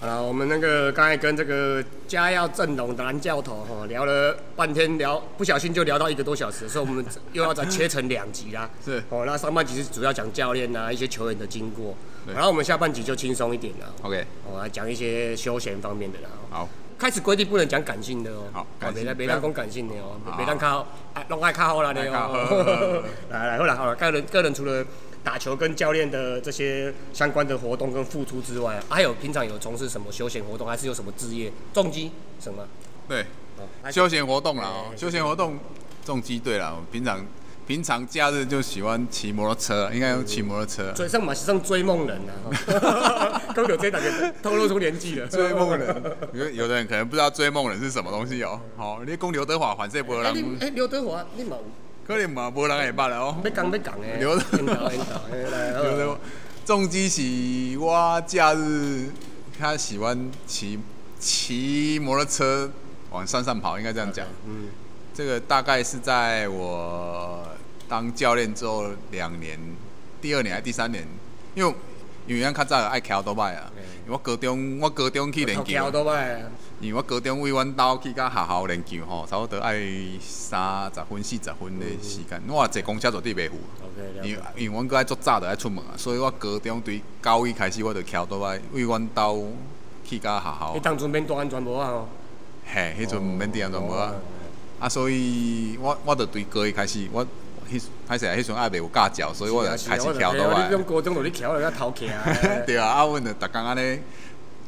好了，我们那个刚才跟这个家耀阵容的蓝教头哈聊了半天，聊不小心就聊到一个多小时，所以我们又要再切成两集啦。是哦，那上半集是主要讲教练啊一些球员的经过，对然后我们下半集就轻松一点了，OK，我，来讲一些休闲方面的啦。哦好，开始规定不能讲感性的哦，好别让别让讲感性的哦，好。别让靠啊，拢爱靠好啦的爱靠。好哦。来来，好了好了，个人个人除了打球跟教练的这些相关的活动跟付出之外，还有平常有从事什么休闲活动，还是有什么职业？重击什么？对，休闲活动啦休闲活动重击对了，我平常平常假日就喜欢骑摩托车，应该用骑摩托车。嘴上马上追梦人啊，刚有这大家透露出年纪了。追梦人，有有的人可能不知道追梦人是什么东西哦。好，你讲刘德华反正无哎，你人，哎刘德华，你冇可能嘛无人会捌了哦。要讲要讲的，刘德刘德华重击是我假日他喜欢骑骑摩托车往山上跑，应该这样讲。嗯，这个大概是在我当教练之后两年，第二年还是第三年，因为因为咱较早有爱骑多摆啊，因为我高中我高中去练球。因为我高中为阮兜去甲学校练球吼，差不多爱三十分四十分的时间，我坐公车绝对袂赴。因为。因为阮搁爱足早就爱出门啊，所以我高中对高一开始我就骑倒摆，为阮兜去甲学校你，当阵免戴安全帽啊哦。嘿，迄阵毋免戴安全帽啊。哦啊，所以我我就对高一开始，我迄歹势啊，迄阵也未有驾照，所以我就开始翘倒来我你。用高中就你翘了要头起来。对啊，啊，阮就逐工安尼，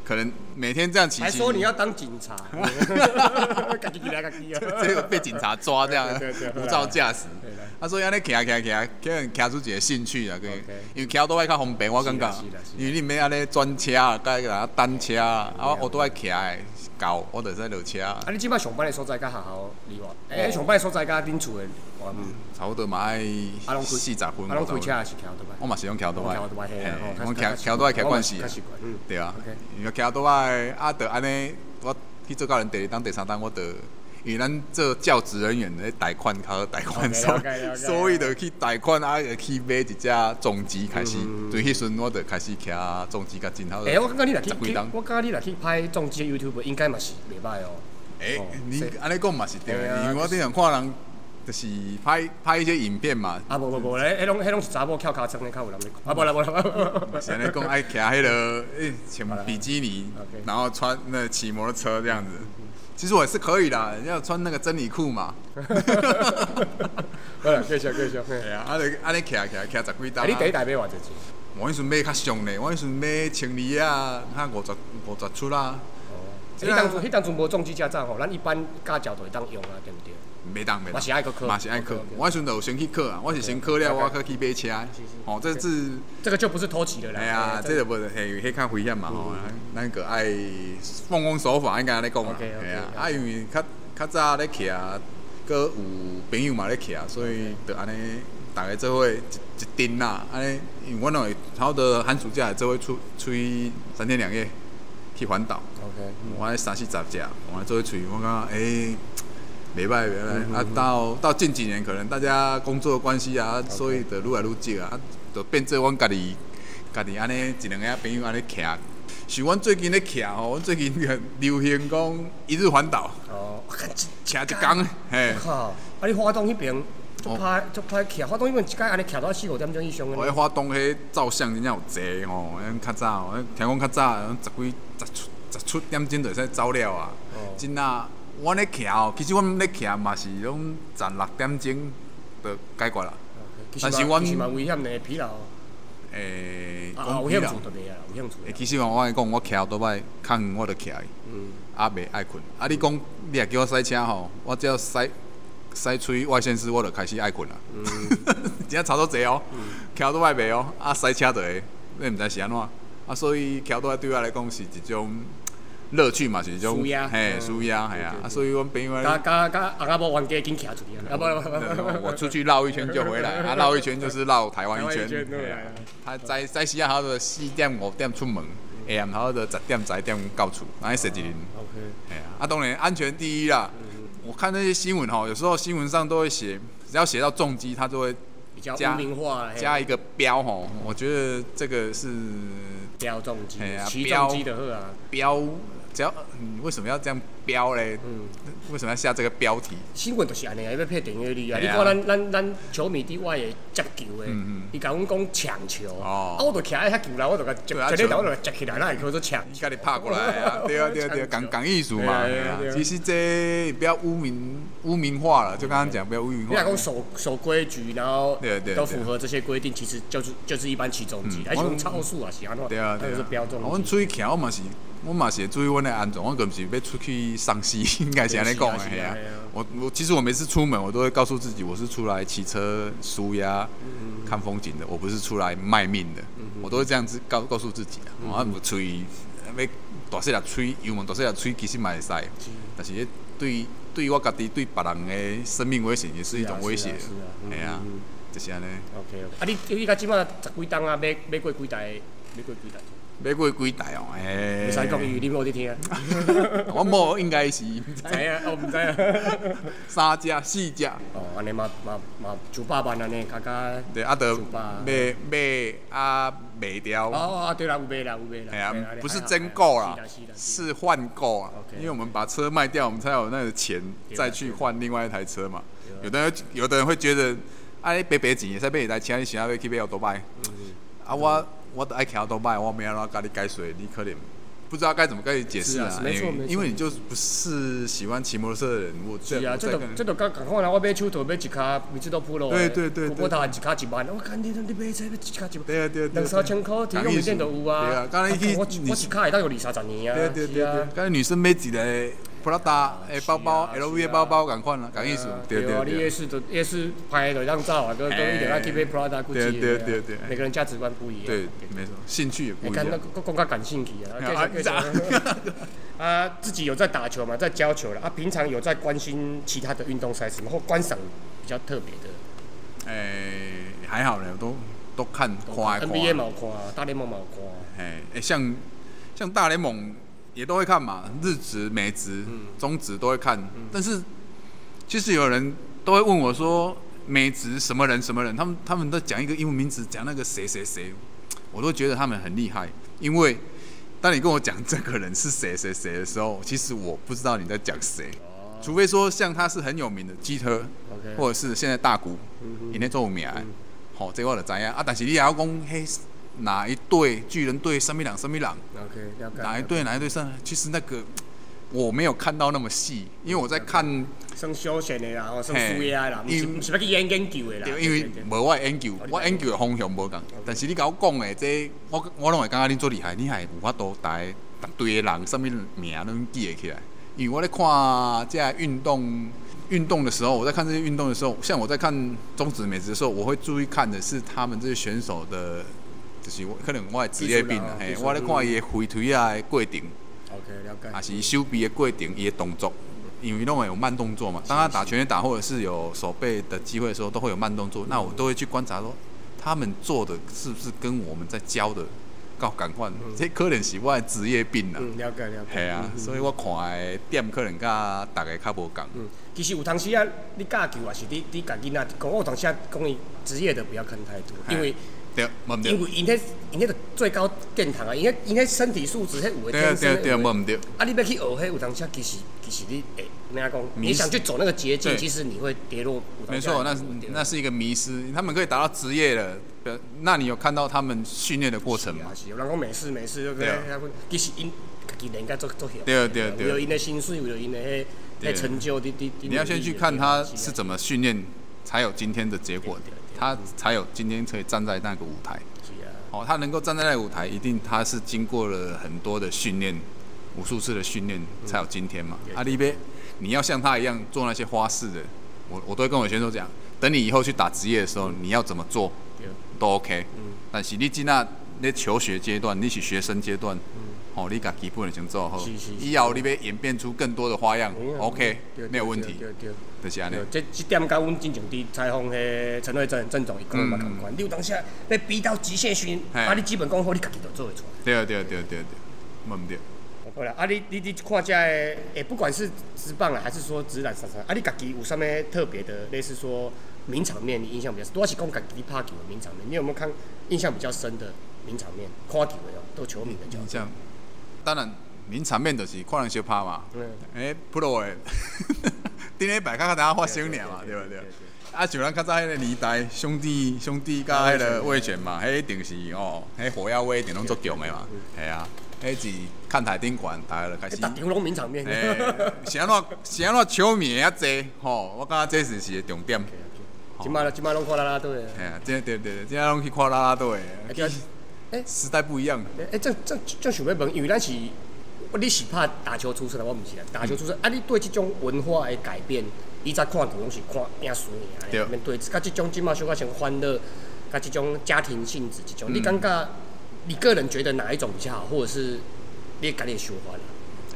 可能每天这样骑骑，还说你要当警察，家 己起来家己啊。这个被警察抓这样无照驾驶。啊，所以安尼骑啊骑啊骑啊，可能骑出一个兴趣啊，跟 OK 因为骑倒来较方便，我感觉因为你免安尼专车啊，甲个单车啊，啊，对我倒来骑的够，我就使落车，啊，你即摆上班的所在甲学校离我？诶，上班的所在甲恁厝的，我嗯，差不多嘛爱四十分，啊，拢开。车也是桥倒来？我嘛是用桥倒来。桥倒摆嘿我较骑骑倒来骑惯势嗯。对啊 OK，因为骑倒来啊，就安尼，我去做教练第二档、第三档，我得因为咱做教职人员的贷款较好贷款所了解了解所以就去贷款啊，就去买一只重机开始嗯，对，迄时我就开始骑重机甲真好。诶，我感觉你来去十几档，我感觉你若去拍重机的 YouTube，应该嘛是袂歹哦。诶哦，你安尼讲嘛是对因为我经常看人就是拍拍一些影片嘛，啊，无无无，咧迄拢迄拢是查某翘尻川咧，较有人咧讲。啊，无啦无啦。是安尼讲爱骑迄个诶穿比基尼然后穿那骑摩托车这样子。其实我也是可以的，要穿那个真理裤嘛。好啦，继续继续。嘿对啊，啊，你安尼骑骑骑十几啊，档啊。你第一台买偌济钱？我迄阵买较上咧，我迄阵买千二啊，较五十五十出啦，哦，迄当阵迄当阵无重机驾照吼，咱一般驾照就会当用啊，对毋对？袂当袂嘛是爱去考嘛是爱考。我迄阵就有先去考啊，我是先考了我去买车。哦，这是这个就不是偷骑了啦。哎呀，这个无嘿，迄较危险嘛吼，咱个爱奉公守法，应该安尼讲啊。OK，OK，嘿啊，啊因为较较早咧骑啊，搁有朋友嘛咧骑啊，所以就安尼。大家做伙一一阵啦，安尼，因为阮拢会差不多寒暑假做伙出出去三天两夜去环岛。OK，我迄三四十只，我做去，我感觉诶，袂歹袂嗯歹。啊，到到近几年，可能大家工作的关系啊，所以就愈来愈少啊，啊，就变做阮家己家己安尼一两个朋友安尼徛。是阮最近咧徛吼，阮最近流行讲一日环岛，哦，徛一工，嘿，靠！啊，你花东迄边足哦歹足歹骑，花东迄边一届安尼徛到四五点钟以上的。我迄花东迄照相真正有济吼，咱较早，咱听讲较早，十几十出十出点钟就会使走了啊。哦真啊，阮咧徛哦，其实阮咧徛嘛是拢十六点钟就解决啦。但是阮是嘛其实嘛危险的，疲劳。诶、啊，讲有兴趣啦就袂啊，有兴趣诶，。其实我跟你讲，我徛倒摆较远我就骑，嗯，啊袂爱困。啊，你讲你若叫我赛车吼，我只要赛赛出去外县市，我就开始爱困啦。嗯 真正差不多济哦，徛倒摆袂哦，啊赛车就会，你毋知是安怎。啊，所以徛倒摆对我来讲是一种乐趣嘛，是一种嘿嗯舒压，系啊。啊，所以阮朋友咧甲甲甲翁仔某冤家紧徛出去啊！啊不我出去绕一圈就回来，啊，绕一圈就是绕台湾一圈。他在在西亚好的四点五点出门，下暗头的十点十一点到厝，安尼踅一轮。OK，啊，当然安全第一啦。我看那些新闻吼，有时候新闻上都会写，只要写到重机，他就会比较加污名化，加一个标吼。我觉得这个是标重机嘿啊，骑标重机的好啊，标，只要你为什么要这样标嘞？嗯。为什么要下这个标题？新闻就是安尼啊，要配电影里啊。嘿啊你看咱咱咱球迷伫外的接球的嗯嗯，伊甲阮讲抢球，哦啊，我就徛喺遐球内，我就甲接接咧头，球我就接起来，那会叫做抢你甲你拍过来啊？对啊，对啊，对啊，讲讲艺术嘛。其实这不要污名污名化了，就刚刚讲不要污名化你若。讲守守规矩，然后对对对都符合这些规定，其实就是就是一般起重机，嗯还是用超速啊，是安怎？对啊，对啊那个是标重啊阮机。出去徛，我嘛是，我嘛是会注意阮的安全，我更不是要出去丧尸，应该是安尼讲的，嘿啊啊啊。我我其实我每次出门，我都会告诉自己，我是出来骑车、舒压、看风景的，我不是出来卖命的，我都会这样子告告诉自己啊。我唔吹，要大细粒吹，油门大细粒吹，其实嘛会使，但是迄对对我家己对别人的生命危险也是一种威胁哎呀嗯嗯，就是安尼。OK。啊，你你到即马十几档啊，买买过几台？买过几台？买过几台哦？袂诶，使讲，因为你无伫听。我无应该是毋知知影，我毋知啊。三只四只，哦，安尼嘛嘛嘛九百万安尼，加加。对，啊，得卖卖啊卖掉，哦哦，对啦，有卖啦，有卖啦。哎呀有卖啦，不是真购啦是换购啊因为我们把车卖掉，我们才有那个钱再去换另外一台车嘛。有的人有的人会觉得，啊，你白白钱，会使买一台车，你想要去买奥多拜，嗯啊，我我都爱骑奥多拜，我没安怎甲你解说，你可能不知道该怎么跟你解释是啊啊是，没错因为因为你就不是喜欢骑摩托车的人，我是啊，这都这都甲共款啦。我买手套买一卡，每次都破了。对对对对我头一卡一万，我看你你买这要一卡一万。对啊对啊两三千块，提供面店都有啊。对啊刚才去我一卡会当有二三十年啊。对对对刚才女生买一个 Prada 的包包啊，LV 的包包，赶快啦，讲意思，对啊，对对。你夜市的夜市拍的让照啊，都都一定要去买 Prada、对 Gucci 对的啊对对每个人价值观不一样。对，没错，兴趣也不一样。看那个更加感兴趣啊，啊继续继续啊，自己有在打球嘛，在教球了啊，平常有在关心其他的运动赛事吗？或观赏比较特别的哎，还好呢，都都看看，NBA 看。毛看啊，大联盟冇看啊，哎哎，像像大联盟也都会看嘛，日值、美值嗯、中值都会看。但是其实有人都会问我说，美值什么人什么人，他们他们都讲一个英文名字，讲那个谁谁谁，我都觉得他们很厉害，因为。当你跟我讲这个人是谁谁谁的时候，其实我不知道你在讲谁，哦。除非说像他是很有名的基特或者是现在大谷，嗯因咧做有名的，吼、这个我就知影啊。但是你也要讲，嘿，哪一队巨人队什么人什么人，OK，哪一队哪一队上，其实那个我没有看到那么细，因为我在看，算休闲的啦，吼，算嘿舒压的啦，不是因不是要去研研究的啦。对因为无我的研究我研究的方向无共。但是你甲我讲的这我我拢会感觉恁做厉害，你还有法度大逐队的人什么名拢记得起来。因为我在看这运动运动的时候，我在看这些运动的时候，像我在看中职美职的时候，我会注意看的是他们这些选手的，就是我可能我的职业病啦技术我咧看伊的回推啊的过程。OK，了解。还是手臂的过程，伊的动作，因为拢会有慢动作嘛。当他打拳击打或者是有手背的机会的时候，都会有慢动作。那我都会去观察说，他们做的是不是跟我们在教的够赶快？这可能是我的职业病啦。嗯，了解了解。系啊，所以我看的点可能甲大家较无共。嗯，其实有当时啊，你教球也是你你家己仔讲，我有当时啊讲伊职业的不要看太多，因为对，毋对因对。为因迄因迄个最高殿堂啊，因迄因迄身体素质迄有的对啊对啊对啊，天生的有的。无毋对。啊，你要去学迄有当时啊，其实其实你诶，人家讲你想去走那个捷径，其实你会跌落没错，那是那是一个迷失。他们可以达到职业了，表那你有看到他们训练的过程吗？是有人讲没事没事，对不对？其实因家己人家做做晓。对对对有因的薪水，有因的迄对迄成就，你你你要先去看他是怎么训练，才有今天的结果他才有今天可以站在那个舞台。是啊，哦，他能够站在那个舞台，一定他是经过了很多的训练，无数次的训练才有今天嘛。阿力贝，你要像他一样做那些花式的，我我都会跟我选手讲，等你以后去打职业的时候，你要怎么做，都 OK。嗯但是你今那那求学阶段，你是学生阶段，哦，你把基本的先做好以后你要演变出更多的花样嗯，OK，没有问题，对对对。就是安尼。这这点甲阮之前伫采访迄陈瑞珍郑总伊讲的嘛共款，你有当时啊要逼到极限时，嘿啊你基本功好，你家己都做会出来。对啊对啊对啊对啊对唔对。好啦，啊你你你看这个，诶，不管是直棒啊，还是说直篮啥啥，啊你家己有啥物特别的，类似说名场面，你印象比较深，多是讲家己拍球的名场面，你有没有看印象比较深的名场面？看球的哦，都球迷的角度。当然名场面就是看人小拍嘛。嗯，诶，Pro 诶，顶礼拜刚刚等下发生尔嘛，对不对？啊，像咱较早迄个年代，兄弟兄弟甲迄个魏权嘛，迄一定是哦，迄火药味一定拢足强的嘛，系啊，迄是看台顶悬，大家就开始。打场拢名场面。诶，是安怎是安怎球迷会遐济吼？我感觉这是是个重点。即摆即摆拢看啦啦队。嘿啊，对对对，即摆拢去看啦啦队。诶，时代不一样。诶，这这这想要问，因为咱是，你是怕打球出身的，我毋是啊。打球出身，啊，你对即种文化的改变？以前看球拢是看拼输赢，面对甲即种即马小可像欢乐，甲即种家庭性质即种，你感觉你个人觉得哪一种比较好，或者是你家己想法啦？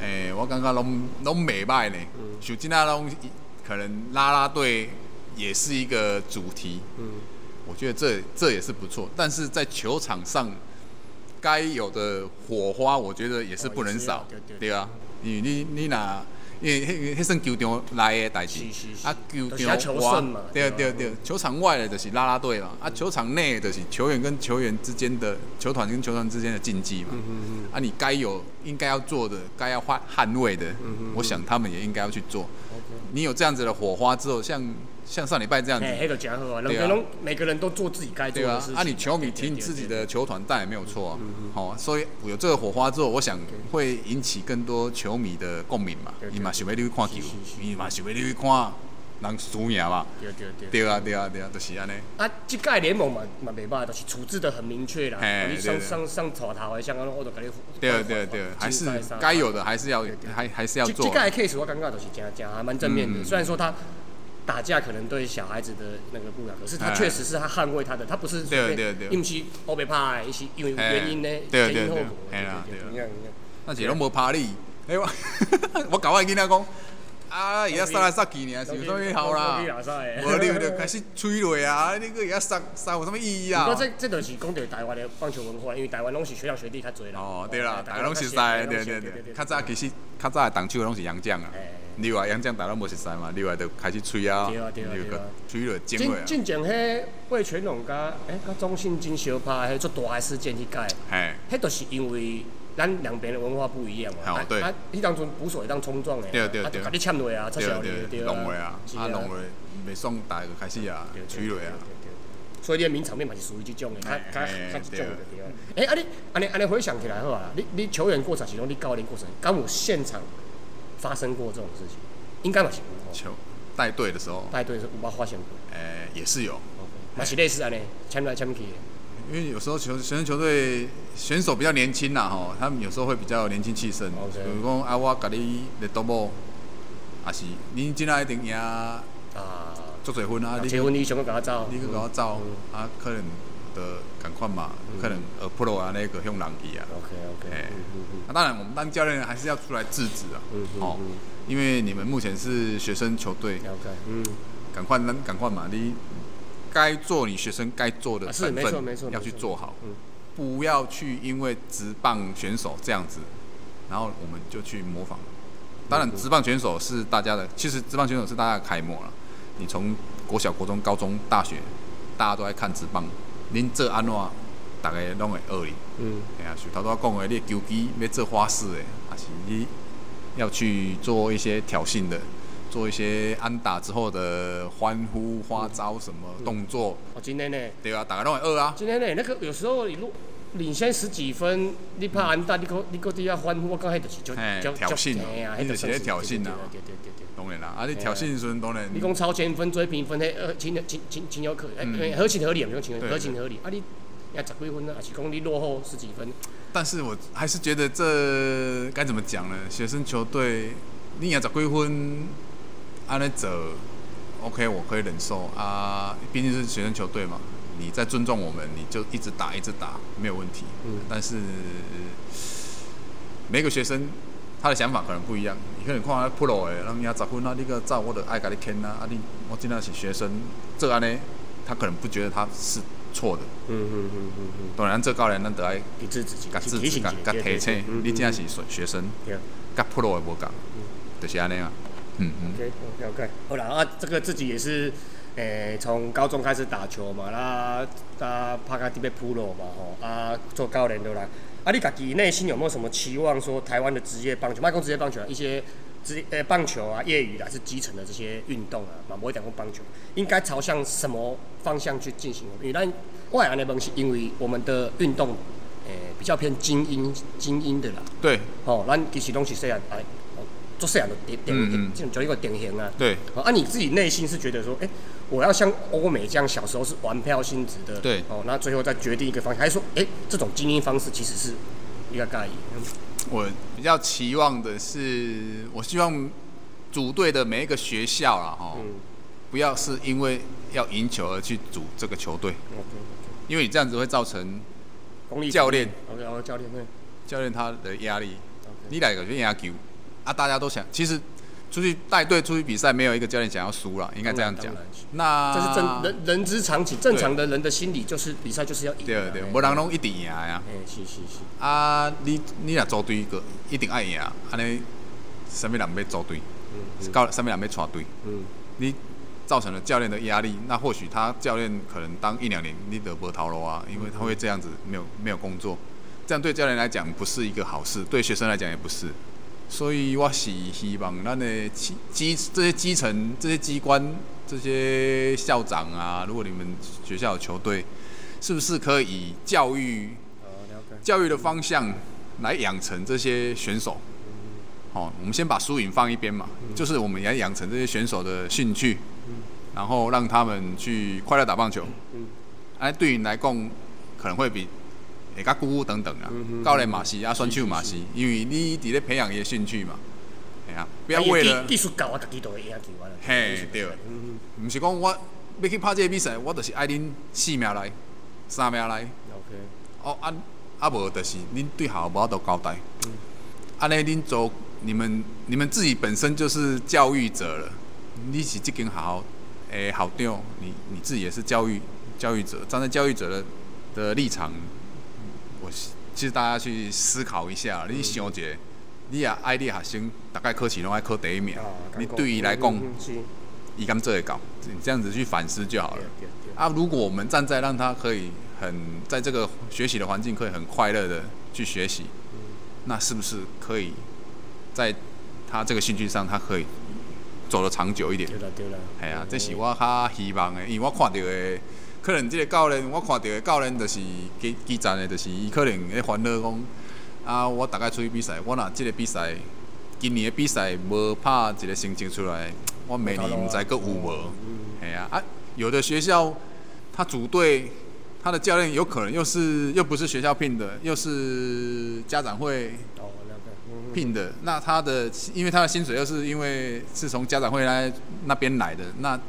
诶，我感觉拢拢袂歹呢。像即仔拢可能拉拉队也是一个主题。嗯，我觉得这这也是不错，但是在球场上该有的火花，我觉得也是不能少，对啊。你你你拿。因为迄迄算球场内的代志，啊，球场外，对对对，球场外的就是拉拉队嘛，啊，球场内的是球员跟球员之间的，球团跟球团之间的竞技嘛，啊，你该有应该要做的，该要捍捍卫的，我想他们也应该要去做。你有这样子的火花之后，像。像上礼拜这样子，对啊，每个人都做自己该做的事情。啊，你球迷听你自己的球团带也没有错啊。好，所以有这个火花之后，我想会引起更多球迷的共鸣嘛。伊嘛想要你去看球，你嘛想要你去看人输赢嘛。对对对。对啊对啊对啊，就是安尼。啊，这届联盟嘛嘛袂歹，就是处置的很明确啦。你上上上头头的，像刚刚我都跟你。对对对，还是该有的还是要还还是要做。这届 case 我感觉就是真真还蛮正面的，虽然说他。打架可能对小孩子的那个不良，可是他确实是他捍卫他的，他不是对对对，因为后背怕，一些因为原因呢，前因后果，对啊对啊，那是拢无怕你，哎我 我搞我囡仔讲，啊伊遐杀来杀去呢，是有啥物好啦？无你就开始吹落啊，你个伊遐杀杀有啥物意义啊？不过这这都是讲到台湾的棒球文化，因为台湾拢是学长学弟较侪啦。哦对啦，大家拢熟悉，对对对，较早其实较早的动手拢是洋将啊。另外，杨将打到无熟悉嘛，另外就开始吹啊，那个吹了精锐啊。进前迄魏全龙甲诶甲中信金小拍迄做大事件去改，嘿，迄都是因为咱两边的文化不一样嘛。哦，对。啊，迄当阵捕手会当冲撞诶，对对对，啊，甲你签落啊，撤销对对，弄落啊，啊弄落，未爽大就开始啊，吹落啊。所以你名场面嘛是属于这种诶，较较较这种的对啊。诶，啊你安尼安尼回想起来好啊，你你球员过程其中你教练过程，敢有现场？发生过这种事情，应该嘛是球带队的时候，带队是无法发现过。诶，也是有，嘛是类似安尼，签来签去。因为有时候球学生球队选手比较年轻啦，吼，他们有时候会比较年轻气盛。比如讲啊，我甲你来赌博，啊是，你今仔一定赢啊，做侪分啊，你结婚你想要甲我走，你去甲我走，啊可能的赶快嘛，可能呃 pro 啊那个向人去啊。OK OK。那当然，我们当教练还是要出来制止啊。嗯哦，因为你们目前是学生球队。OK。嗯。赶快，赶赶快嘛！你该做你学生该做的本分，要去做好。嗯。不要去因为职棒选手这样子，然后我们就去模仿。当然，职棒选手是大家的，其实职棒选手是大家的楷模了。你从国小、国中、高中、大学，大家都在看直棒。您这安怎？大家拢会学哩。嗯。哎呀，头拄仔讲的，你球机要做花式的，还是你要去做一些挑衅的，做一些安打之后的欢呼花招什么动作？哦，今天呢？对啊，大家拢会学啊。今天呢，那个有时候你如领先十几分，你怕安打，你搁你搁底下欢呼，我刚开就是就挑衅啊，迄就是咧挑衅啊。对对对对。当然啦，啊，你挑衅时阵当然。你讲超前分追平分，迄呃情情情情有可，哎，合情合理，唔讲情合情合理，啊你。要十几分呢，还是公里落后十几分？但是我还是觉得这该怎么讲呢？学生球队你要十几分，安尼走，OK，我可以忍受啊。毕竟是学生球队嘛，你在尊重我们，你就一直打，一直打，没有问题。嗯。但是每个学生他的想法可能不一样。你可能看他 pro 诶，人家十分啊，你个照我的爱甲你牵啊，啊你我今天是学生，这安呢他可能不觉得他是。错的。嗯嗯嗯嗯嗯，当然，这教练咱得爱一致自己，甲自己提醒甲甲提醒，你真是学学生，对。甲 pro 的无共，就是安尼啊。嗯嗯。OK OK，好啦，啊，这个自己也是，诶，从高中开始打球嘛，那他拍个特别 pro 嘛，吼，啊，做教练对啦。啊，你家己内心有没有什么期望？说台湾的职业棒球，卖讲职业棒球啊，一些职诶棒球啊，业余的还是基层的这些运动啊，嘛，不会讲过棒球，应该朝向什么方向去进行？因为咱外安尼问是因为我们的运动诶比较偏精英精英的啦。对。哦，咱其实拢是细汉哎，做细汉就典典型，就就一个典型啊。对。啊，你自己内心是觉得说，哎。我要像欧美这样，小时候是玩票性质的，对，哦，那最后再决定一个方向，还是说，哎，这种经营方式其实是一个概念。我比较期望的是，我希望组队的每一个学校啦，哈，不要是因为要赢球而去组这个球队，因为你这样子会造成教练，OK，教练对，教练他的压力，你来个就压球，啊，大家都想，其实。出去带队出去比赛，没有一个教练想要输了，应该这样讲。那这是正人人之常情，正常的人的心理就是比赛就是要赢。对对，无人拢一定赢呀。哎，是是是。啊，你你若组队个一定爱赢，安尼什么人要组队？嗯。到什么人要带队？嗯。你造成了教练的压力，那或许他教练可能当一两年，你得不逃了啊，因为他会这样子没有没有工作，这样对教练来讲不是一个好事，对学生来讲也不是。所以我是希望咱的基基这些基层这些机关这些校长啊，如果你们学校有球队，是不是可以教育教育的方向来养成这些选手？哦，我们先把输赢放一边嘛，就是我们要养成这些选手的兴趣，然后让他们去快乐打棒球。哎，对你来讲可能会比。会较姑姑等等啊，教练嘛是啊，选手嘛是，因为你伫咧培养伊的兴趣嘛，系啊，不要为了技术高，我家己都会赢球啊。嘿，对，毋是讲我要去拍即个比赛，我就是爱恁四名来，三名来。OK。哦，啊啊无就是恁对校无都交代。嗯。安尼恁做，你们你们自己本身就是教育者了，你是即间学校诶校长，你你自己也是教育教育者，站在教育者的的立场。我其实大家去思考一下，你想一下，你也爱你学生，大概考试拢爱考第一名，你对于来讲，伊敢做会到，你这样子去反思就好了。啊，如果我们站在让他可以很在这个学习的环境可以很快乐的去学习，那是不是可以在他这个兴趣上，他可以走得长久一点？对了对了，系啊，这是我较希望的，因为我看到的。可能即个教练，我看到的教练就是基基站的，就是伊可能咧烦恼讲，啊，我大概出去比赛，我若即个比赛，今年的比赛无拍一个成绩出来，我明年毋知佫有无？系啊，啊，有的学校他组队，他的教练有可能又是又不是学校聘的，又是家长会聘的，那他的因为他的薪水又是因为是从家长会来那边来的，那。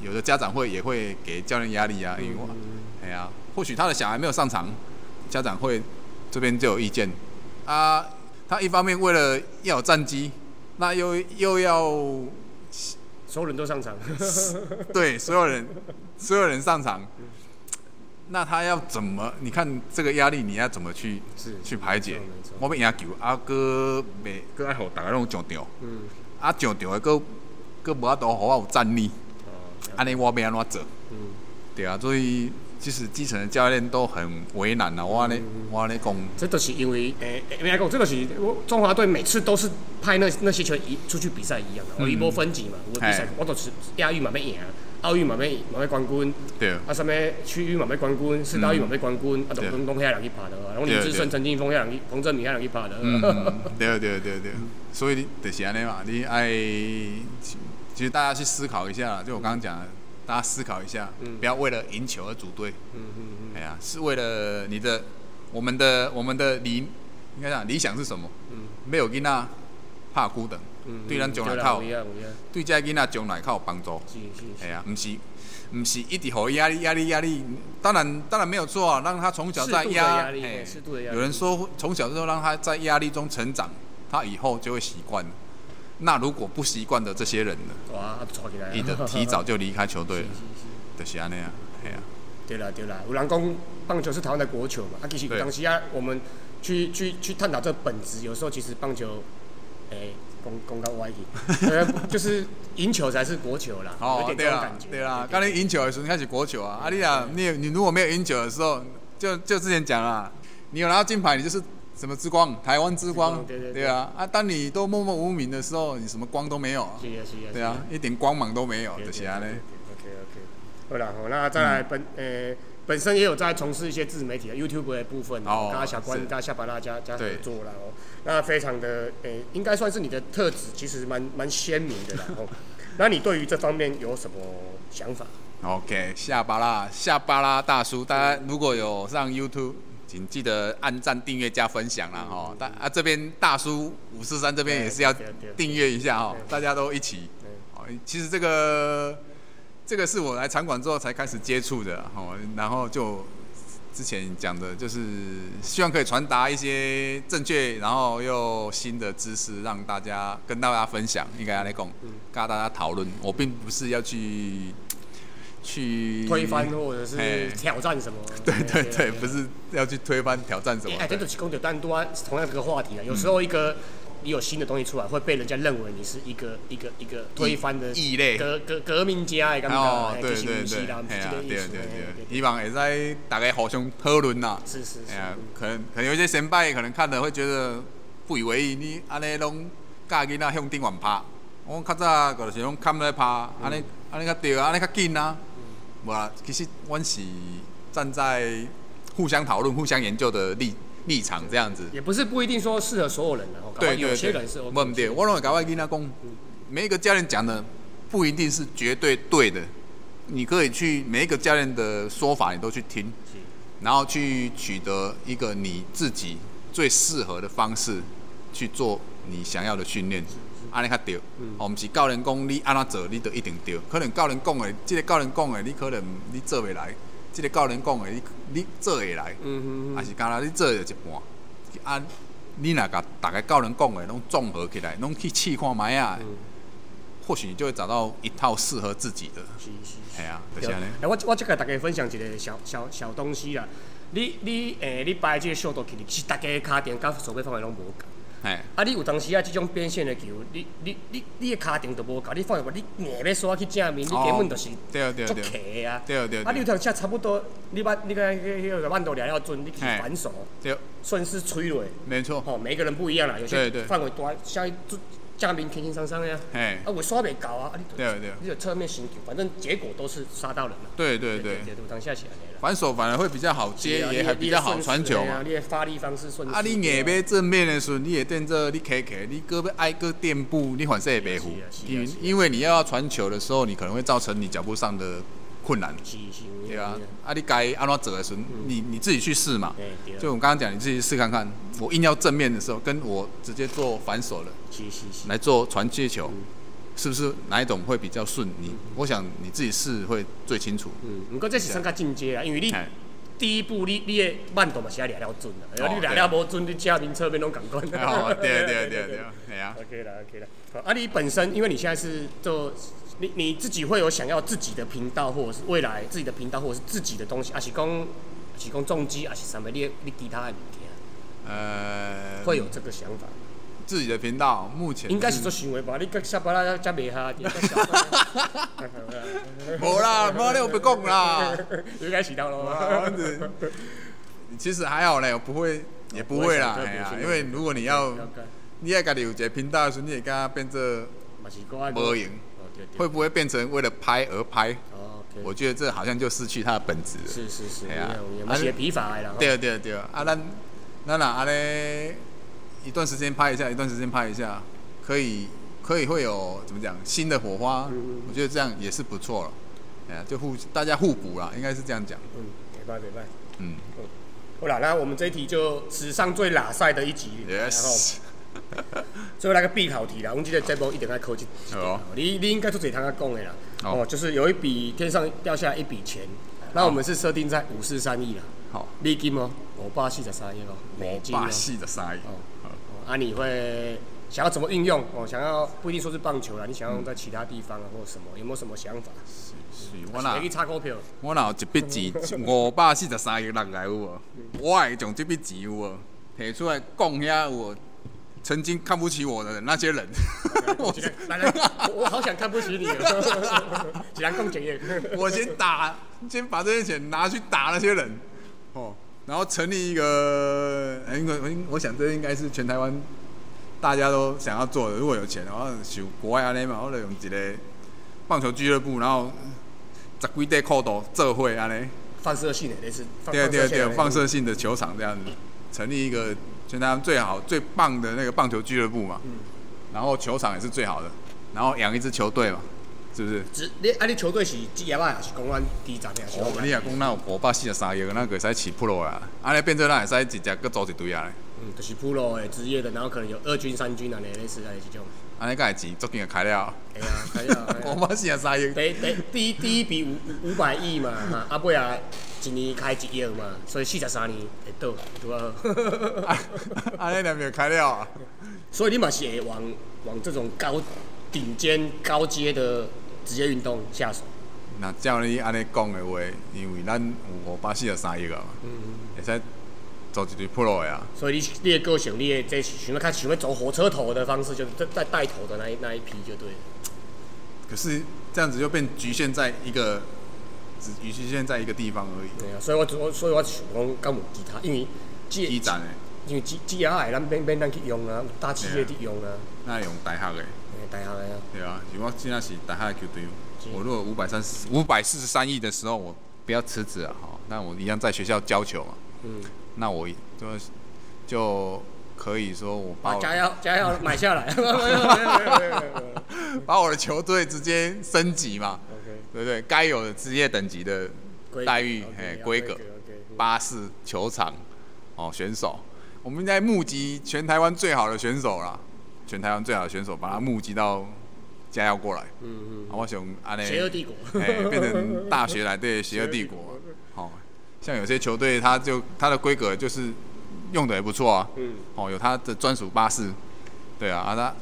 有的家长会也会给教练压力啊，因为我，哎呀，或许他的小孩没有上场，家长会这边就有意见啊。他一方面为了要有战绩，那又又要所有人都上场，对，所有人所有人上场，那他要怎么？你看这个压力，你要怎么去去排解？我们赢球，阿哥未哥爱好大家拢上场，嗯，啊上场的哥哥无法度好有战力。安尼我要安怎做？嗯，对啊，所以其实基层的教练都很为难啊。我安尼，我安尼讲，这都是因为诶，没讲，这都是我中华队每次都是派那那些球员一出去比赛一样的，有一波分级嘛。我比赛我都是亚运嘛要赢，奥运嘛要嘛要冠军，对啊。什么区域嘛要冠军，四大运嘛要冠军，啊，东东东遐人去拍的啊。然后李志胜、陈金峰遐人去，彭振明遐人去拍的。嗯，对对对对，所以就是安尼嘛，你爱。其实大家去思考一下，就我刚刚讲的，大家思考一下，不要为了赢球而组队。嗯嗯嗯。哎呀，是为了你的、我们的、我们的理，应该讲理想是什么？嗯。没有囡仔怕孤等，对咱将来靠，对这囡仔将来靠有帮助。是是是。哎呀，不是，不是一直好压力、压力、压力。当然，当然没有错啊，让他从小在压，有人说从小之后让他在压力中成长，他以后就会习惯。那如果不习惯的这些人呢？哇，你的提早就离开球队了，就是安尼啊，系啊。对啦对啦，有人讲棒球是台湾的国球嘛，啊，其实当时啊，我们去去去探讨这本质，有时候其实棒球，诶，公公到歪去，呃，就是赢球才是国球啦，有点这种感觉。对啦，刚才赢球的时候，你开始国球啊，啊，你啊，你你如果没有赢球的时候，就就之前讲啦，你有拿到金牌，你就是什么之光，台湾之光，对对对啊，啊，当你都默默无名的时候，你什么光都没有，是啊是啊，对啊，一点光芒都没有，就是安尼。OK OK，好啦，好，那再来本呃。本身也有在从事一些自媒体的 YouTube 的部分，哦，跟小关、跟下巴拉加加合作了哦，那非常的诶，应该算是你的特质，其实蛮蛮鲜明的啦 哦。那你对于这方面有什么想法？OK，下巴拉下巴拉大叔，大家如果有上 YouTube，请记得按赞、订阅、加分享啦哈。大啊这边大叔五四三这边也是要订阅一下哦，大家都一起。哦，其实这个。这个是我来场馆之后才开始接触的，哦，然后就之前讲的就是希望可以传达一些正确，然后又新的知识，让大家跟大家分享，应该来讲，跟大家讨论。我并不是要去去推翻或者是挑战什么，对对对，不是要去推翻挑战什么。哎，这就是公牛单多同样这个话题啊，有时候一个。你有新的东西出来，会被人家认为你是一个一个一个推翻的异类革革革命家，哎，哦，对对对，对对对，希望也在大家互相讨论呐。是是是。哎呀，可能可能有一些先辈可能看了会觉得不以为意，你安尼拢教囡仔向顶玩拍，我较早就是拢看来拍，安尼安尼较对啊，安尼较紧啊。无啦，其实阮是站在互相讨论、互相研究的立。立场这样子，也不是不一定说适合所有人的哦。对有些人是。不对，我认为搞外跟他讲，每一个教练讲的不一定是绝对对的，你可以去每一个教练的说法你都去听，然后去取得一个你自己最适合的方式去做你想要的训练，安尼较对。哦，唔是教练讲你安怎做，你就一定对。可能教练讲的，这个教练讲的，你可能你做袂来。这个教练讲的，你你做会来，还是干那你做一半？啊，你若甲大家教练讲的拢综合起来，拢去试看卖啊，或许你就会找到一套适合自己的。是是是。系啊，就是安尼。哎，我我即个大家分享一个小小小东西啦。你你诶，你摆即个速度起，其实大家卡点甲手背方面拢无共。哎，啊！你有当时啊，即种变线的球，你你你你的卡定都无够，你放入去，你硬要刷去正面，你根本就是足客啊！对对。啊，你有当下差不多，你把你个迄个万度量要准，你去反手，顺势吹落。没错。哦，每个人不一样啦，有些范围大，像正面轻轻松松呀。哎。啊，我刷袂够啊！啊，你对对。你就侧面行球，反正结果都是杀到人了。对对对。对，当下起来。反手反而会比较好接，也还比较好传球嘛。你发力方式顺。啊，你硬要正面的时候，你也垫着你卡卡，你胳膊挨个垫步，你反射也白糊。因因为你要传球的时候，你可能会造成你脚步上的困难。对啊，啊，你该安怎走的时候，你你自己去试嘛。就我刚刚讲，你自己试看看。我硬要正面的时候，跟我直接做反手了，来做传接球。是不是哪一种会比较顺？你我想你自己试会最清楚。嗯，不过这是上较进阶啊，因为你第一步你你的慢度嘛是要抓了准的，如果你抓了无准，你家庭侧面拢感官。哦，对对对对，系啊。OK 啦 OK 啦。好，啊，你本身因为你现在是做你你自己会有想要自己的频道，或者是未来自己的频道，或者是自己的东西，还是讲是讲重机，还是什么你你其他的物件？呃，会有这个想法。自己的频道目前应该是做行为吧？你跟下巴啦加美哈，无啦，无你我不讲啦，应该洗掉了。其实还好嘞，我不会，也不会啦，哎呀，因为如果你要，你要家己有一个频道的时候，你也跟他变这无赢，会不会变成为了拍而拍？我觉得这好像就失去它的本质了。是是是，哎呀，而且疲乏了。对对对，啊，咱咱哪阿咧？一段时间拍一下，一段时间拍一下，可以可以会有怎么讲新的火花？我觉得这样也是不错了。哎呀，就互大家互补啦，应该是这样讲。嗯，没拜没拜。嗯。好了，那我们这一题就史上最拉赛的一集。Yes。最后来个必考题啦，我们记得这波一定要考进。哦。你你应该做嘴堂要讲的啦。哦。就是有一笔天上掉下来一笔钱，那我们是设定在五四三亿啦。好。美金哦，五百四十三亿哦，美金五百四十三亿。啊，你会想要怎么运用哦？想要不一定说是棒球啦，你想要用在其他地方啊，或者什么？有没有什么想法？是是，我哪去炒股票？我哪有一笔钱五百四十三亿落来有无？我会将这笔钱有无？提出来讲遐有。曾经看不起我的那些人，我来来，我好想看不起你。既然更检验，我先打，先把这些钱拿去打那些人，哦，然后成立一个，因为我我想这应该是全台湾大家都想要做的。如果有钱的话，就国外安尼嘛，或者用一个棒球俱乐部，然后十几块裤都做会安尼，放射性的类似，对对对，放射性的球场这样子，成立一个。全台湾最好、最棒的那个棒球俱乐部嘛，然后球场也是最好的，然后养一支球队嘛，是不是？只你啊，你球队是职业啊，还是公安第一站的？哦，你也讲那有五百四十三亿，那个使起 pro 啊，安尼变做那会使直接搁组一堆啊嗯，就是 pro 的职业的，然后可能有二军、三军啊，类似啊这种。安尼个钱足紧就开了。哎呀，开了。五百四十三亿。第第第一第一笔五五百亿嘛，哈，啊尾啊。一年开一亿嘛，所以四十三年会到，对 啊。安尼两边开了啊。所以你嘛是会往往这种高顶尖高阶的职业运动下手。那照你安尼讲的话，因为咱有五百四十三亿啊嘛，会使做一对 pro 的啊。所以你你的个性，你的这想要看想要走火车头的方式，就是在在带头的那一那一批就对。可是这样子就变局限在一个。只局限在一个地方而已。对啊，所以我我所以我想讲搞无其他，因为基站诶，因为基基啊，咱免免咱去用啊，大企业去用啊。那用大学诶。大学诶啊。对啊，如果现在是大学球队，我如果五百三十五百四十三亿的时候，我不要辞职啊，哈，那我一样在学校教球嘛。嗯。那我就就可以说我把加油加油 买下来，把我的球队直接升级嘛。对不对？该有的职业等级的待遇，哎，规格，巴士球场，哦，选手，我们应该募集全台湾最好的选手啦，全台湾最好的选手，把他募集到加要过来。嗯嗯。我想安尼。邪恶帝国。哎，变成大学来对邪恶帝国。好，像有些球队，他就他的规格就是用的也不错啊。嗯。哦，有他的专属巴士。对啊，啊他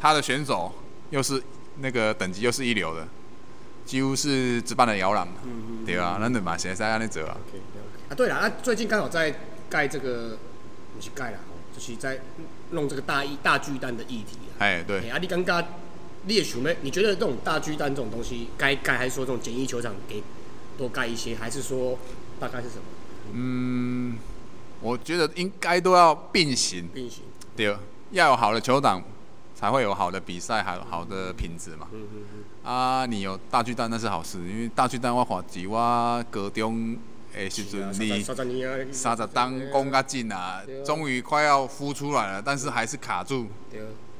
他的选手又是那个等级又是一流的。几乎是值班的摇篮嘛，对啊，那你嘛现在安尼做啊。啊，对了，啊，最近刚好在盖这个，不是盖了，就是在弄这个大一大巨蛋的议题啊。哎，对。啊，你刚刚列出没？你觉得这种大巨蛋这种东西该盖，还是说这种简易球场给多盖一些，还是说大概是什么？嗯，我觉得应该都要并行。并行。对，要有好的球场。才会有好的比赛，还有好的品质嘛。嗯嗯嗯啊，你有大巨蛋那是好事，因为大巨蛋我滑稽，我高中诶时阵你三十档讲较紧啊，终于快要孵出来了，但是还是卡住。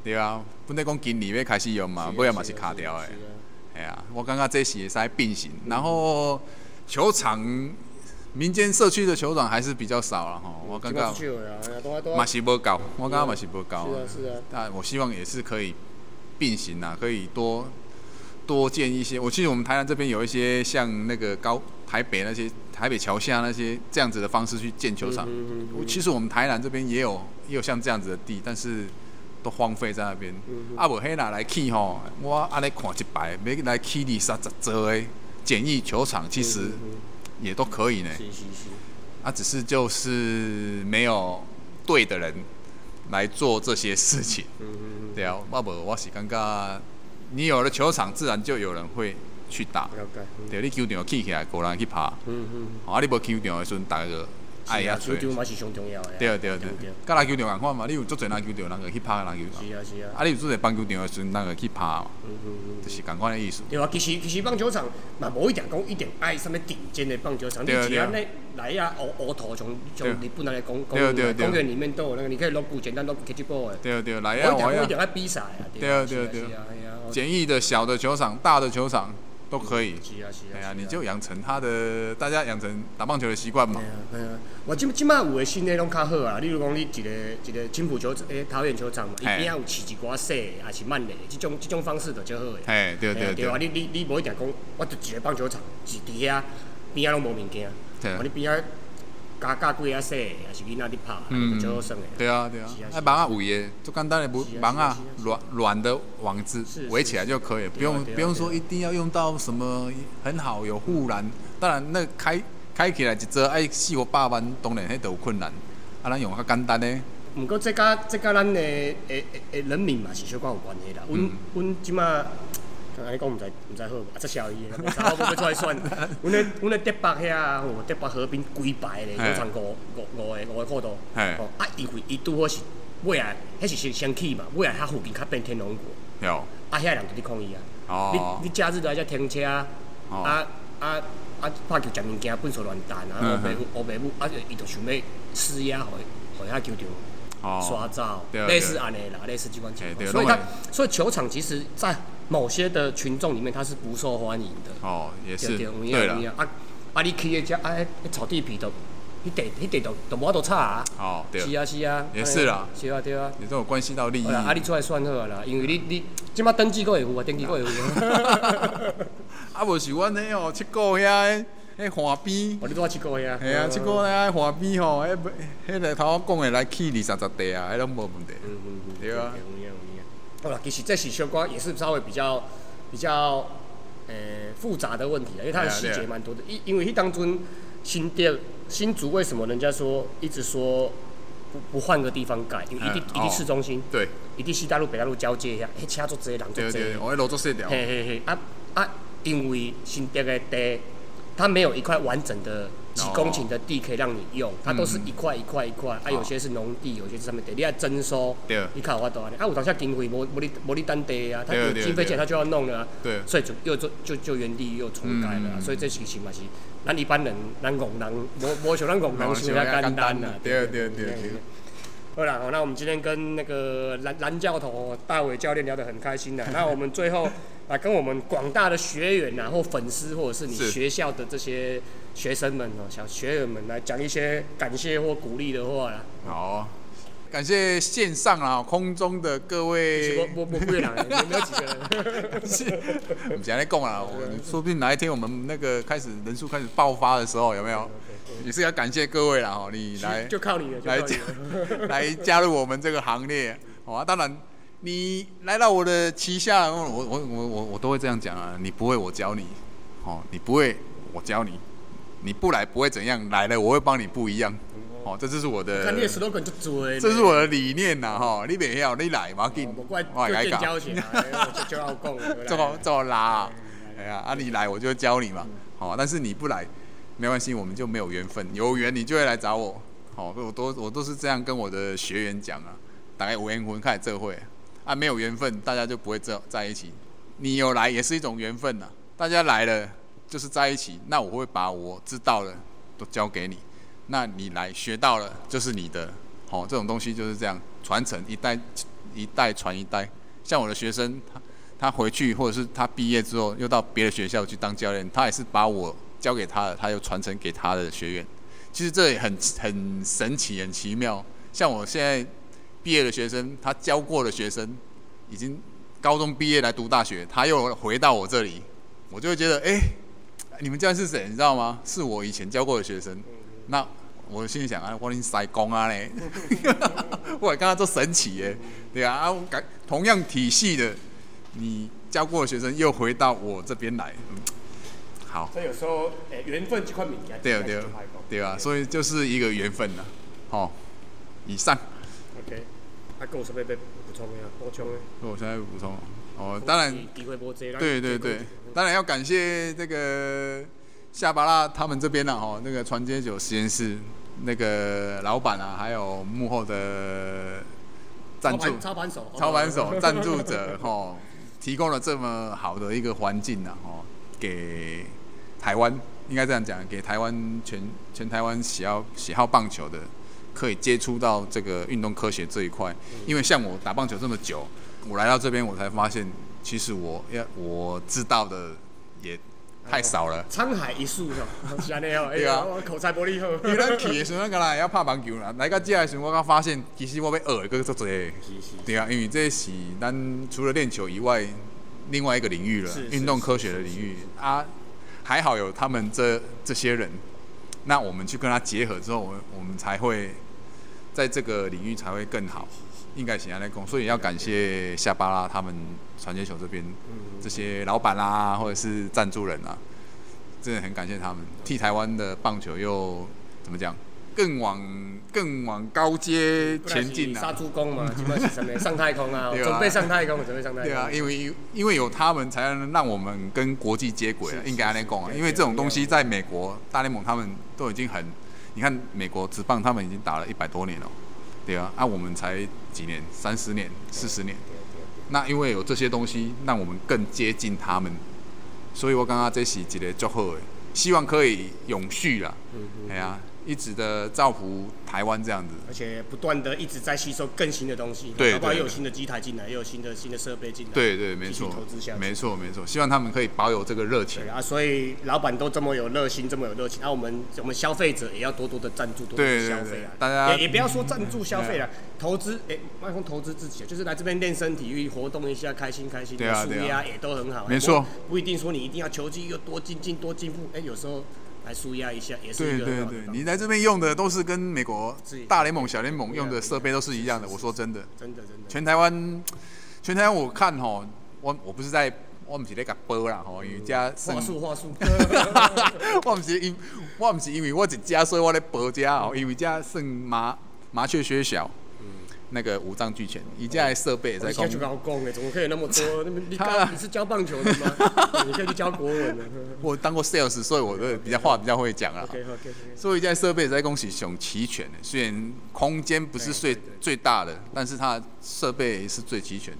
对啊，本来讲今年要开始用嘛，尾也嘛是卡掉诶。系啊，我感觉这是会使并行，然后球场。民间社区的球场还是比较少了哈，我刚刚马西波高，我刚刚马西波高，是啊是啊，但我希望也是可以并行啊，可以多多建一些。我其实我们台南这边有一些像那个高台北那些台北桥下那些这样子的方式去建球场。其实我们台南这边也有也有像这样子的地，但是都荒废在那边。啊，无黑哪来去吼？我安尼看一排，要来起二三十座的简易球场，其实。也都可以呢，啊，只是就是没有对的人来做这些事情，对啊，我无我是感觉，你有了球场，自然就有人会去打，对，你球场起起来，个人去拍，啊，你无球场的时阵，大个。哎呀，球场嘛是上重要的。对啊对啊对啊，甲篮球场共款嘛，你有足侪篮球场，人个去拍篮球场。是啊是啊。啊，你有足侪棒球场的时阵，人个去拍嘛。嗯嗯嗯。就是共款的意思。对啊，其实其实棒球场嘛，无一定讲一定爱什么顶尖的棒球场，你只要那来啊，乌乌头从从日本那个公公公园里面都有那个，你可以落布简单落 K G ball 的。对啊对啊，来呀，我一定爱比赛啊。对啊对啊对啊。简易的小的球场，大的球场。都可以，是啊是啊，哎呀，你就养成他的，大家养成打棒球的习惯嘛。哎呀，我今今麦有的新的拢较好啊，例如讲你一个一个青浦球诶桃园球场嘛，伊边啊有饲一寡细也是慢的，这种这种方式就较好诶。哎，对对对。啊，你你你无一定讲，我就一个棒球场，是伫遐边啊拢无物件，啊，你边仔加加几啊细，也是囡仔伫拍，嗯，就好耍的。对啊，对啊，哎，网啊围的，就简单的不网啊软软的网子围起来就可以，不用不用说一定要用到什么很好有护栏。当然，那开开起来一只爱四五百万，当然迄都有困难。啊，咱用较简单的。毋过这甲这甲咱的诶诶诶人民嘛是小可有关系啦。阮阮即马。安尼讲毋知毋知好，啊，这小伊，无啥好要出来算。阮咧阮咧德北遐，吼，德北河边规排咧，有穿五五五个五个裤道。哦，啊，因为伊拄好是尾啊，迄是先先去嘛，尾啊，遐附近较变天龙国。有。啊，遐人就伫抗议啊。哦。你你假日来遮停车，啊啊啊，拍球食物件，粪扫乱弹啊，乌白乌白母，啊，伊就想要施压，互互遐球场刷照，类似安尼啦，类似机关情况。所以他，所以球场其实，在某些的群众里面，他是不受欢迎的。哦，也是。对了。啊啊！你去一只啊，草地皮都，迄地迄地都都无法度差啊。哦，对。是啊是啊。也是啦。是啊对啊。你都有关系到利益。啊，你出来算好啦，因为你你即马登记过会有啊，登记过会有。啊，无是阮迄哦，七个遐迄河边。我你拄啊七股遐。系啊，七股遐河边吼，迄迄个头讲的来起二三十地啊，迄拢无问题。嗯嗯嗯。对啊。好啦，其实这洗修光也是稍微比较比较呃复杂的问题啊，因为它的细节蛮多的。因因为当中新店新竹为什么人家说一直说不不换个地方盖，因为一定一定市中心，对，一定西大陆北大陆交界一下，嘿，车做侪人对对，我路做细条，嘿嘿嘿，啊啊，因为新店的地，它没有一块完整的。几公顷的地可以让你用，它都是一块一块一块，啊，有些是农地，有些是上面地，你要征收，你看我多少年，啊，有当下经费无无你无你单地啊，他有经费钱他就要弄了，对，所以就又就就就原地又重盖了，所以这事情嘛是，咱一般人咱工人无无像咱工人想遐简单啊，对对。对对。好了，那我们今天跟那个蓝蓝教头大伟教练聊得很开心的，那我们最后来跟我们广大的学员啊，或粉丝，或者是你学校的这些。学生们哦，小学员们来讲一些感谢或鼓励的话啦。好，感谢线上啊空中的各位。我我我不会啦，没有几个人。是，我们讲来讲啊，说不定哪一天我们那个开始人数开始爆发的时候，有没有？也是要感谢各位啦哦，你来就靠你了，来加 来加入我们这个行列。好啊，当然你来到我的旗下，我我我我我都会这样讲啊，你不会我教你，哦，你不会我教你。你不来不会怎样，来了我会帮你不一样。哦，这就是我的。看你的 slogan 就追。这是我的理念呐，哈！你别要，你来嘛，给。我怪就变交情，就就要讲。这么这么拉，哎呀，啊你来我就教你嘛。好，但是你不来，没关系，我们就没有缘分。有缘你就会来找我。好，我都我都是这样跟我的学员讲啊。大概五缘分开始这会，啊没有缘分，大家就不会在在一起。你有来也是一种缘分呐，大家来了。就是在一起，那我会把我知道的都教给你，那你来学到了就是你的，好，这种东西就是这样传承一代一代传一代。像我的学生，他他回去或者是他毕业之后又到别的学校去当教练，他也是把我教给他的，他又传承给他的学员。其实这也很很神奇，很奇妙。像我现在毕业的学生，他教过的学生已经高中毕业来读大学，他又回到我这里，我就会觉得哎。你们教是谁？你知道吗？是我以前教过的学生。那我心里想啊，我你塞工啊嘞！我刚刚做神奇耶，对啊，啊，同样体系的，你教过的学生又回到我这边来，好。所以有时候，诶，缘分这块名言，对啊，对啊，对啊，所以就是一个缘分呐。好，以上。OK，还够什么被补充的啊？补充的。我现在补充。哦，当然，对对对，当然要感谢这个夏巴拉他们这边的哈，那个传接酒实验室那个老板啊，还有幕后的赞助操盘手、操盘手、赞助者哈，提供了这么好的一个环境呢，哈，给台湾应该这样讲，给台湾全全台湾喜好喜好棒球的，可以接触到这个运动科学这一块，因为像我打棒球这么久。我来到这边，我才发现，其实我要我知道的也太少了。沧海一粟，是安尼哦。对啊，口才玻璃好。因为咱去的时阵，个啦要拍棒球啦。来到这的时候，我刚发现，其实我要学个做做。对啊，因为这是咱除了练球以外，另外一个领域了，运动科学的领域啊。还好有他们这这些人，那我们去跟他结合之后，我我们才会在这个领域才会更好。应该行安来攻，所以要感谢夏巴拉他们传接球这边这些老板啦，或者是赞助人啊，真的很感谢他们，替台湾的棒球又怎么讲，更往更往高阶前进啊！杀猪工嘛，基本上什么上太空 啊，准备上太空，准备上太空。对啊，因为因为有他们，才能让我们跟国际接轨啊，应该来讲啊，因为这种东西在美国大联盟他们都已经很，你看美国职棒他们已经打了一百多年了。对啊，那我们才几年，三十年、四十年，那因为有这些东西，让我们更接近他们，所以我刚刚这是一个祝贺的，希望可以永续啦。哎呀。一直的造福台湾这样子，而且不断的一直在吸收更新的东西，对，包括有新的机台进来，又有新的新的设备进来，对对，没错，投资下，没错没错，希望他们可以保有这个热情啊。所以老板都这么有热心，这么有热情，那我们我们消费者也要多多的赞助，多多消费啊。大家也也不要说赞助消费了，投资哎，麦克投资自己，就是来这边练身体育，活动一下，开心开心，对啊，舒压也都很好，没错，不一定说你一定要球技又多精进多进步，哎，有时候。来舒压一下，也是对对对，你来这边用的都是跟美国大联盟、小联盟用的设备都是一样的。我说真的，真的真的。全台湾，全台湾我看吼，我我不是在，我唔是在甲播啦吼，因为家话术话术。我唔是因，我唔是因为我一家，所以我在播家哦，因为家算麻麻雀虽小。那个五脏俱全，以这样设备在讲。就搞讲诶，怎么可以那么多？你你是教棒球的吗？你可以去教国文的。我当过 sales，所以我的比较话比较会讲啊。OK OK。所以这设备在恭喜熊齐全的，虽然空间不是最最大的，但是它设备是最齐全。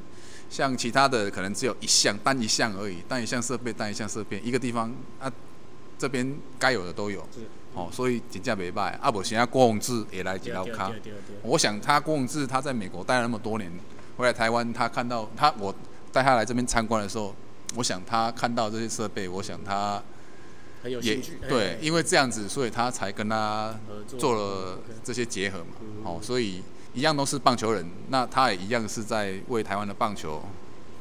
像其他的可能只有一项单一项而已，单一项设备单一项设备，一个地方啊，这边该有的都有。哦，所以真正袂歹。啊，无现在郭宏志也来几老卡。我想他郭宏志他在美国待了那么多年，回来台湾他看到他我带他来这边参观的时候，我想他看到这些设备，我想他很有兴趣。对，因为这样子，所以他才跟他做了这些结合嘛。哦，所以一样都是棒球人，那他也一样是在为台湾的棒球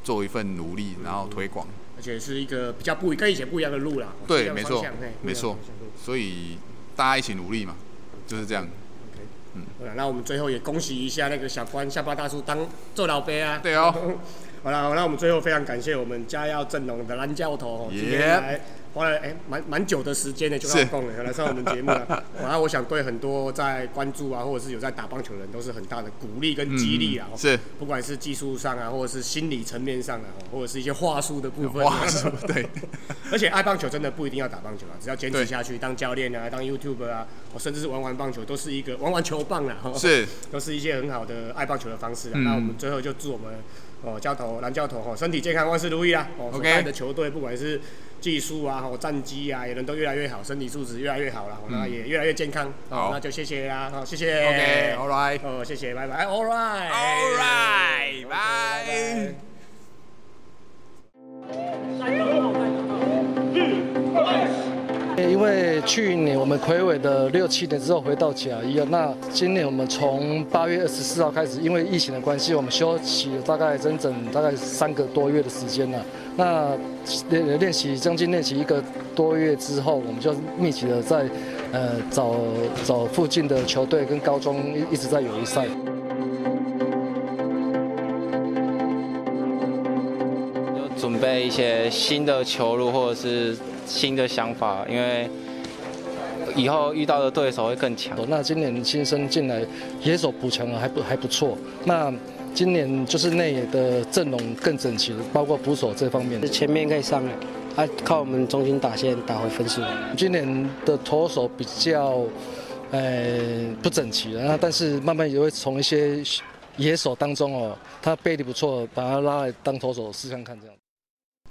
做一份努力，然后推广。而且是一个比较不跟以前不一样的路啦。对，没错，没错。所以大家一起努力嘛，就是这样。OK，嗯，好了，那我们最后也恭喜一下那个小关下巴大叔当做老爹啊。对哦。好了，那我们最后非常感谢我们家耀正龙的蓝教头今天来。花了哎，蛮蛮久的时间呢，就要供了来上我们节目了。然后我想对很多在关注啊，或者是有在打棒球的人，都是很大的鼓励跟激励啊。是，不管是技术上啊，或者是心理层面上啊，或者是一些话术的部分。话术对。而且爱棒球真的不一定要打棒球啊，只要坚持下去，当教练啊，当 YouTube 啊，我甚至是玩玩棒球，都是一个玩玩球棒啊。是。都是一些很好的爱棒球的方式啊。那我们最后就祝我们哦，教头蓝教头哦，身体健康，万事如意啊。哦，带的球队不管是。技术啊，好战机啊，也能都越来越好，身体素质越来越好了，那也越来越健康。好，那就谢谢啦，好，谢谢。OK，All right。哦，谢谢，拜拜。All right，All right，拜。因为去年我们魁伟的六七年之后回到甲一啊，那今年我们从八月二十四号开始，因为疫情的关系，我们休息了大概整整大概三个多月的时间了。那练练习将近练习一个多月之后，我们就密集的在呃找找附近的球队跟高中一一直在友谊赛，准备一些新的球路或者是新的想法，因为以后遇到的对手会更强。那今年新生进来，野手补强了还不还不错。那今年就是内野的阵容更整齐了，包括捕手这方面，前面可以上来，啊，靠我们中心打线打回分数。今年的投手比较，呃，不整齐了，那但是慢慢也会从一些野手当中哦，他背力不错，把他拉来当投手试看看这样。